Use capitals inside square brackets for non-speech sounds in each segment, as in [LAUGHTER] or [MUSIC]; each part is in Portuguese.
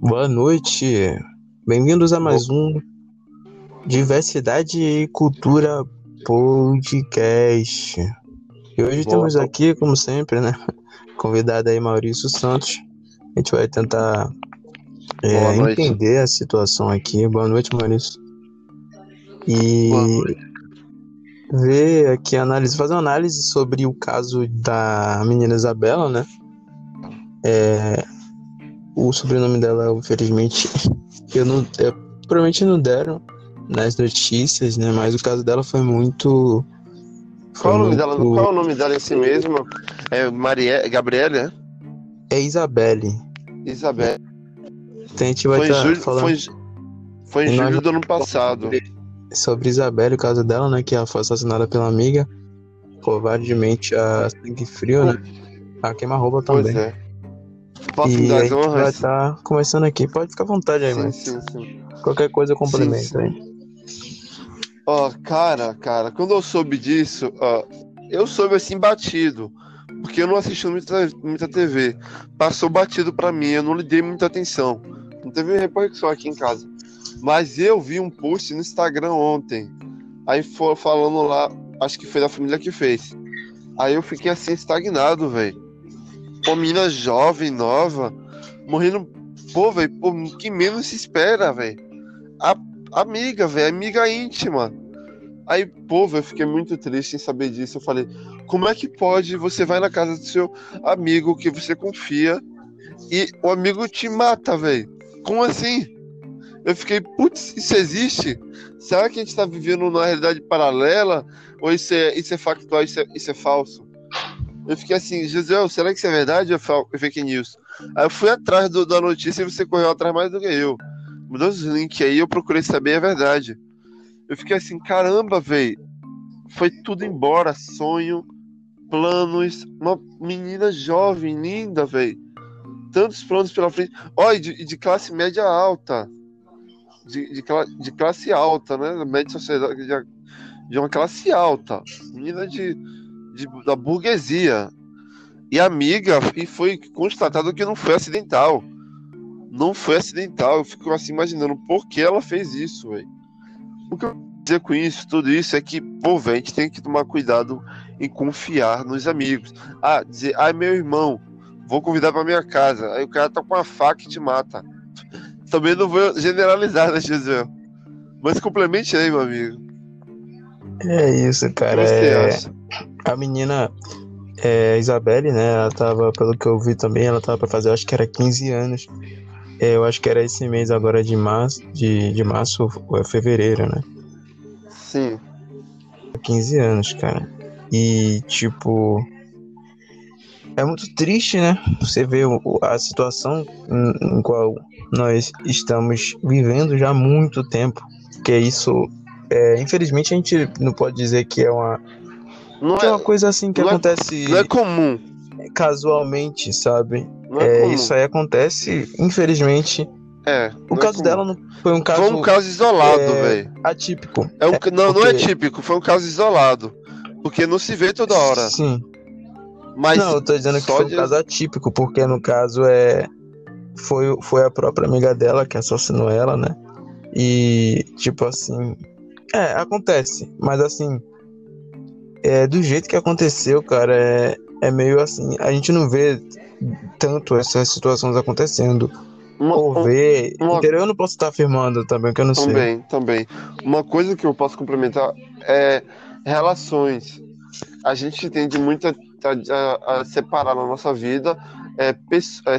Boa noite, bem-vindos a mais um Diversidade e Cultura Podcast. E hoje Boa. temos aqui, como sempre, né? Convidado aí Maurício Santos. A gente vai tentar é, entender a situação aqui. Boa noite, Maurício. E Boa noite. Ver aqui, análise, fazer uma análise sobre o caso da menina Isabela, né? É, o sobrenome dela, infelizmente, [LAUGHS] eu não, é, provavelmente não deram nas notícias, né? Mas o caso dela foi muito. foi Qual, o nome dela, muito- qual é o nome dela em si mesma? É Marie... Gabriele, né? É Isabelle. Isabel. Então a gente vai Foi em estar julho, falando foi, foi em julho do ano passado. Sobre Isabelle, o caso dela, né? Que ela foi assassinada pela amiga, covardemente a sangue frio, né? A queima-roupa Pois também. é. Posso E dar as gente vai honras? estar começando aqui. Pode ficar à vontade aí, Sim, mano. sim, sim. Qualquer coisa eu complemento aí. Ó, cara, cara, quando eu soube disso, ó, eu soube assim batido, porque eu não assisti muita, muita TV. Passou batido pra mim, eu não lhe dei muita atenção. Não teve repercussão aqui em casa. Mas eu vi um post no Instagram ontem. Aí foi falando lá, acho que foi da família que fez. Aí eu fiquei assim estagnado, velho. Pô, menina jovem, nova, morrendo. Pô, velho, que menos se espera, velho. Amiga, velho, amiga íntima. Aí, pô, velho, eu fiquei muito triste em saber disso. Eu falei, como é que pode? Você vai na casa do seu amigo que você confia e o amigo te mata, velho. Como assim? Eu fiquei, putz, isso existe? Será que a gente tá vivendo numa realidade paralela? Ou isso é, isso é factual, isso é, isso é falso? Eu fiquei assim, Gisele, será que isso é verdade ou é é fake news? Aí eu fui atrás do- da notícia e você correu atrás mais do que eu. Mudou os links aí, eu procurei saber a verdade. Eu fiquei assim, caramba, velho. Foi tudo embora, sonho, planos, uma menina jovem, linda, velho. Tantos planos pela frente. Ó, e de, de classe média alta. De, de, de classe alta, né? Média sociedade de, de uma classe alta. Menina de, de- da burguesia. E amiga, e foi constatado que não foi acidental. Não foi acidental. Eu fico assim imaginando por que ela fez isso, velho. O que eu quero dizer com isso, tudo isso, é que, pô, velho, a gente tem que tomar cuidado em confiar nos amigos. Ah, dizer, ah, meu irmão, vou convidar pra minha casa. Aí o cara tá com uma faca e te mata. Também não vou generalizar, né, Gisele? Mas complemente aí, meu amigo. É isso, cara. é-? A menina, é, Isabelle, né? Ela tava, pelo que eu vi também, ela tava pra fazer, acho que era 15 anos. É, eu acho que era esse mês agora de março, de, de março ou é fevereiro, né? Sim. 15 anos, cara. E, tipo. É muito triste, né? Você vê a situação em, em qual nós estamos vivendo já há muito tempo. Que é isso. é, infelizmente a gente não pode dizer que é uma, Não que é é, uma coisa assim que é- acontece não é comum. casualmente, sabe? É, É, isso aí acontece, infelizmente. É. O é caso comum. dela não foi um caso, Foi um caso isolado, é, velho. atípico. É um, não, não é porque- típico, foi um caso isolado. Porque não se vê toda hora. Sim. Mas não, eu tô dizendo que foi um de- caso atípico, porque no caso é. Foi, foi a própria amiga dela que assassinou ela, né? E, tipo assim. É, acontece, mas assim. É, do jeito que aconteceu, cara, é, é meio assim. A gente não vê tanto essas situações acontecendo. uma- Ou vê. uma- Entendeu? Eu não posso estar afirmando também, que eu não sei. Também, também. Uma coisa que eu posso complementar é relações. A gente tende muito a, a- a separar na nossa vida é, pes- é,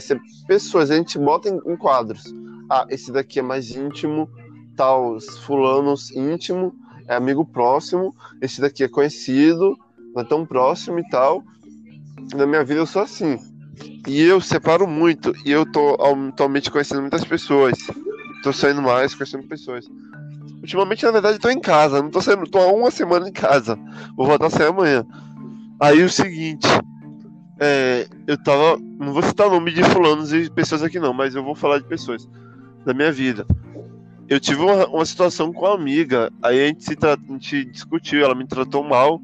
pessoas, a gente bota em, em quadros. Ah, esse daqui é mais íntimo, tal, fulanos íntimo, é amigo próximo, esse daqui é conhecido, não é tão próximo e tal. Na minha vida eu sou assim. E eu separo muito, e eu tô atualmente conhecendo muitas pessoas. Tô saindo mais, conhecendo pessoas. Ultimamente, na verdade, tô em casa. Não tô saindo, tô há uma semana em casa. Vou voltar a sair amanhã. Aí o seguinte. é, eu tava. Não vou citar nome de fulanos e pessoas aqui não, mas eu vou falar de pessoas da minha vida. Eu tive uma, uma situação com uma amiga, aí a gente, se a gente discutiu, ela me tratou mal,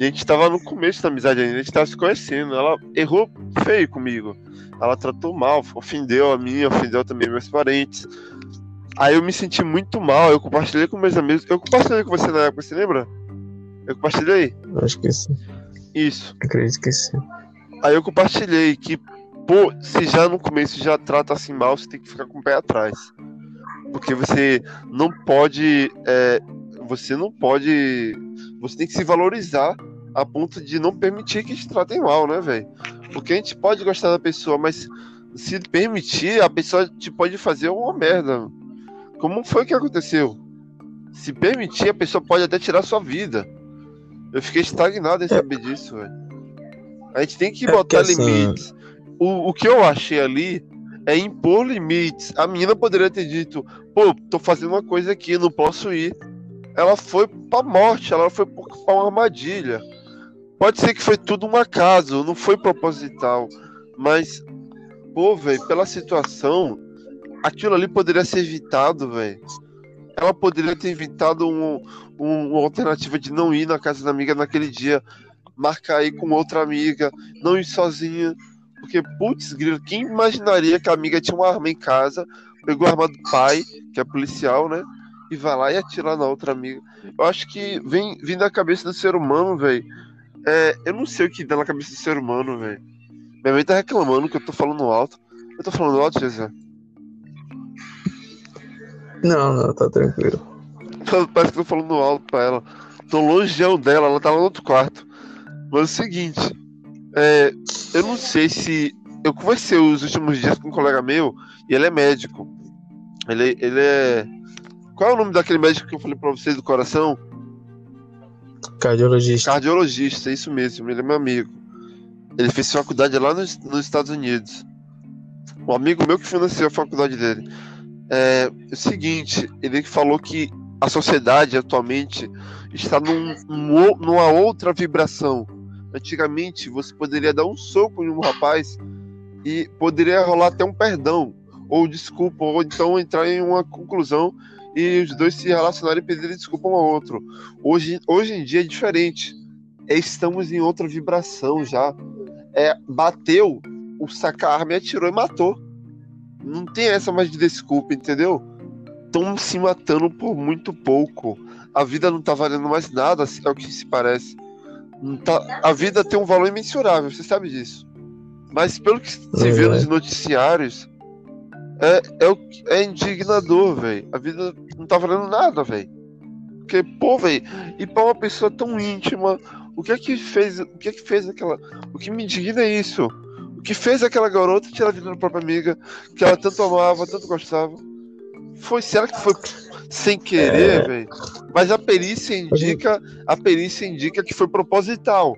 a gente tava no começo da amizade ainda, a gente tava se conhecendo. Ela errou feio comigo. Ela tratou mal, ofendeu a mim, ofendeu também meus parentes. Aí eu me senti muito mal, eu compartilhei com meus amigos. Eu compartilhei com você na época, você lembra? Eu compartilhei? Acho que sim. Isso. Acredito que sim. Aí eu compartilhei que, pô, se já no começo já trata assim mal, você tem que ficar com o pé atrás. Porque você não pode. É, você não pode. Você tem que se valorizar a ponto de não permitir que te tratem mal, né, velho? Porque a gente pode gostar da pessoa, mas se permitir, a pessoa te pode fazer uma merda. Como foi que aconteceu? Se permitir, a pessoa pode até tirar sua vida. Eu fiquei estagnado em saber disso, velho. A gente tem que é botar assim... limites. O, o que eu achei ali é impor limites. A menina poderia ter dito, pô, tô fazendo uma coisa aqui, não posso ir. Ela foi pra morte, ela foi pra uma armadilha. Pode ser que foi tudo um acaso, não foi proposital. Mas, pô, velho, pela situação, aquilo ali poderia ser evitado, velho. Ela poderia ter evitado um, um, uma alternativa de não ir na casa da amiga naquele dia, marcar aí com outra amiga, não ir sozinha. Porque, putz, grilo, quem imaginaria que a amiga tinha uma arma em casa, pegou a arma do pai, que é policial, né? E vai lá e atira na outra amiga. Eu acho que vem, vem da cabeça do ser humano, velho. É, eu não sei o que dá na cabeça do ser humano, velho. Minha mãe tá reclamando que eu tô falando alto. Eu tô falando alto, José? Não, não, tá tranquilo. Parece que eu tô falando alto pra ela. Tô longe dela, ela tá lá no outro quarto. Mas é o seguinte, é, eu não sei se. Eu conversei os últimos dias com um colega meu e ele é médico. Ele, ele é. Qual é o nome daquele médico que eu falei pra vocês do coração? Cardiologista. Cardiologista, isso mesmo, ele é meu amigo. Ele fez faculdade lá nos, nos Estados Unidos. Um amigo meu que financiou a faculdade dele. É, é o seguinte, ele falou que a sociedade atualmente está num, num, numa outra vibração. Antigamente você poderia dar um soco em um rapaz e poderia rolar até um perdão, ou desculpa, ou então entrar em uma conclusão e os dois se relacionarem e pedirem desculpa um ao outro. Hoje, hoje em dia é diferente. É, estamos em outra vibração já. É, bateu, o saca arma e atirou e matou. Não tem essa mais de desculpa, entendeu? Estão se matando por muito pouco. A vida não tá valendo mais nada, é o que se parece. Tá, a vida tem um valor imensurável, você sabe disso. Mas pelo que se vê nos noticiários, é, é, é indignador, velho. A vida não tá valendo nada, velho. Porque, pô, velho, e pra uma pessoa tão íntima, o que é que fez. O que é que fez aquela. O que me indigna é isso. Que fez aquela garota tirar a vida da própria amiga, que ela tanto amava, tanto gostava. Foi, será que foi sem querer, é... velho? Mas a perícia indica. A perícia indica que foi proposital.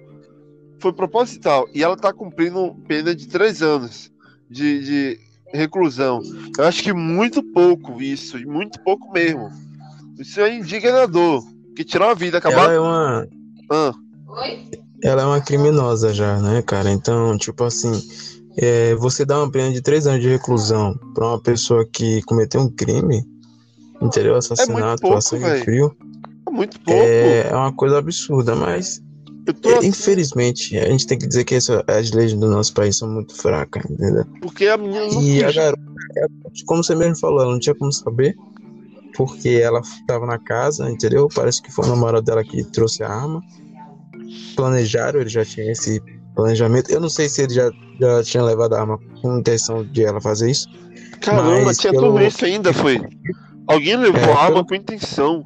Foi proposital. E ela tá cumprindo pena de três anos de, de reclusão. Eu acho que muito pouco isso, e muito pouco mesmo. Isso é indignador. Que tirar a vida, acabar. Ela é uma. Ah. Ela é uma criminosa já, né, cara? Então, tipo assim, é, você dá uma pena de três anos de reclusão pra uma pessoa que cometeu um crime, entendeu? Assassinato, é sangue frio. É muito pouco. É, é uma coisa absurda, mas Tô... É, infelizmente, a gente tem que dizer que essa, as leis do nosso país são muito fracas, entendeu? Porque a menina não E a garota, como você mesmo falou, ela não tinha como saber, porque ela estava na casa, entendeu? Parece que foi o namorado dela que trouxe a arma. Planejaram, ele já tinha esse planejamento. Eu não sei se ele já, já tinha levado a arma com intenção de ela fazer isso. Caramba, tinha pelo... tudo isso ainda, foi. Alguém levou é, a arma com intenção.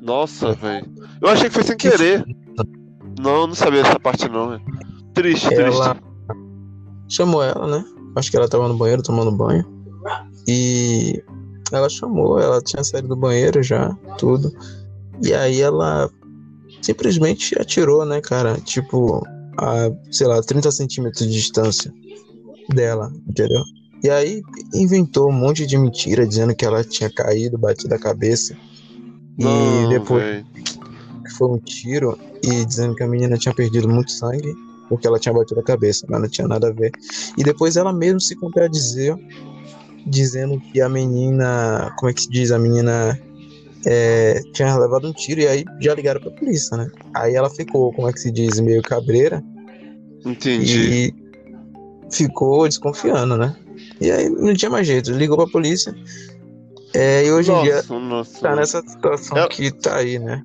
Nossa, velho. Eu achei que foi sem querer. Não, não sabia essa parte não, né? Triste, ela... triste. Chamou ela, né? Acho que ela tava no banheiro tomando banho. E ela chamou, ela tinha saído do banheiro já, tudo. E aí ela simplesmente atirou, né, cara? Tipo, a, sei lá, 30 centímetros de distância dela, entendeu? E aí inventou um monte de mentira, dizendo que ela tinha caído, batido a cabeça. E não, depois véio. foi um tiro e dizendo que a menina tinha perdido muito sangue porque ela tinha batido a cabeça, mas não tinha nada a ver. E depois ela mesmo se contradizeu, dizendo que a menina, como é que se diz, a menina é, tinha levado um tiro e aí já ligaram pra polícia, né? Aí ela ficou, como é que se diz, meio cabreira. Entendi. E ficou desconfiando, né? E aí não tinha mais jeito, ligou pra polícia. É, e hoje nossa, em dia nossa. tá nessa situação Ela- que tá aí, né?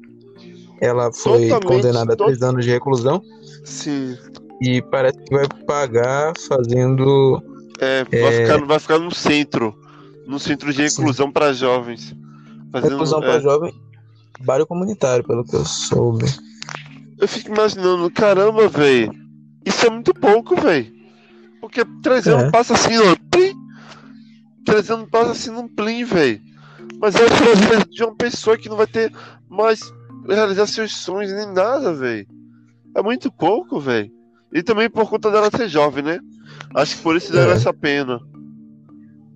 Ela foi Totalmente, condenada a três anos de reclusão Sim. e parece que vai pagar fazendo. É, vai, É. Ficar, vai ficar no centro. No centro de reclusão para jovens. Fazendo, reclusão é, pra jovem, trabalho comunitário, pelo que eu soube. Eu fico imaginando, caramba, velho. Isso é muito pouco, velho. Porque três É. anos passa assim, ó. Plim. Três anos passa assim num plim, velho. Mas é a de uma pessoa que não vai ter mais realizar seus sonhos nem nada, velho. É muito pouco, velho. E também por conta dela ser jovem, né? Acho que por isso deram É. essa pena.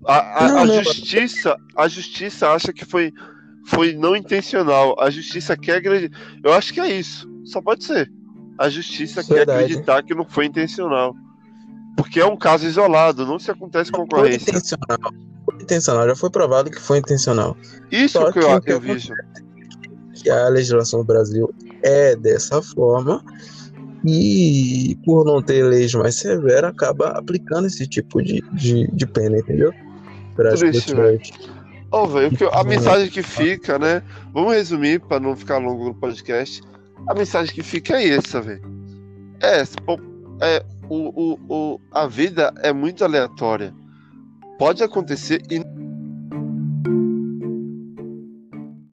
A, a- Não, a não. justiça, a justiça acha que foi, foi não intencional. A justiça quer acreditar. Eu acho que é isso. Só pode ser. A justiça quer Verdade. acreditar que não foi intencional. Porque é um caso isolado, não se acontece com Foi ocorrência. intencional. Foi intencional, já foi provado que foi intencional. Isso Só que eu, que eu vejo. Que a legislação do Brasil é dessa forma e por não ter leis mais severas, acaba aplicando esse tipo de, de, de pena, entendeu? Triste, as velho, o que eu- a [LAUGHS] mensagem que fica, né? Vamos resumir para não ficar longo no podcast. A mensagem que fica é essa, velho. É, é o, o, o, a vida é muito aleatória. Pode acontecer e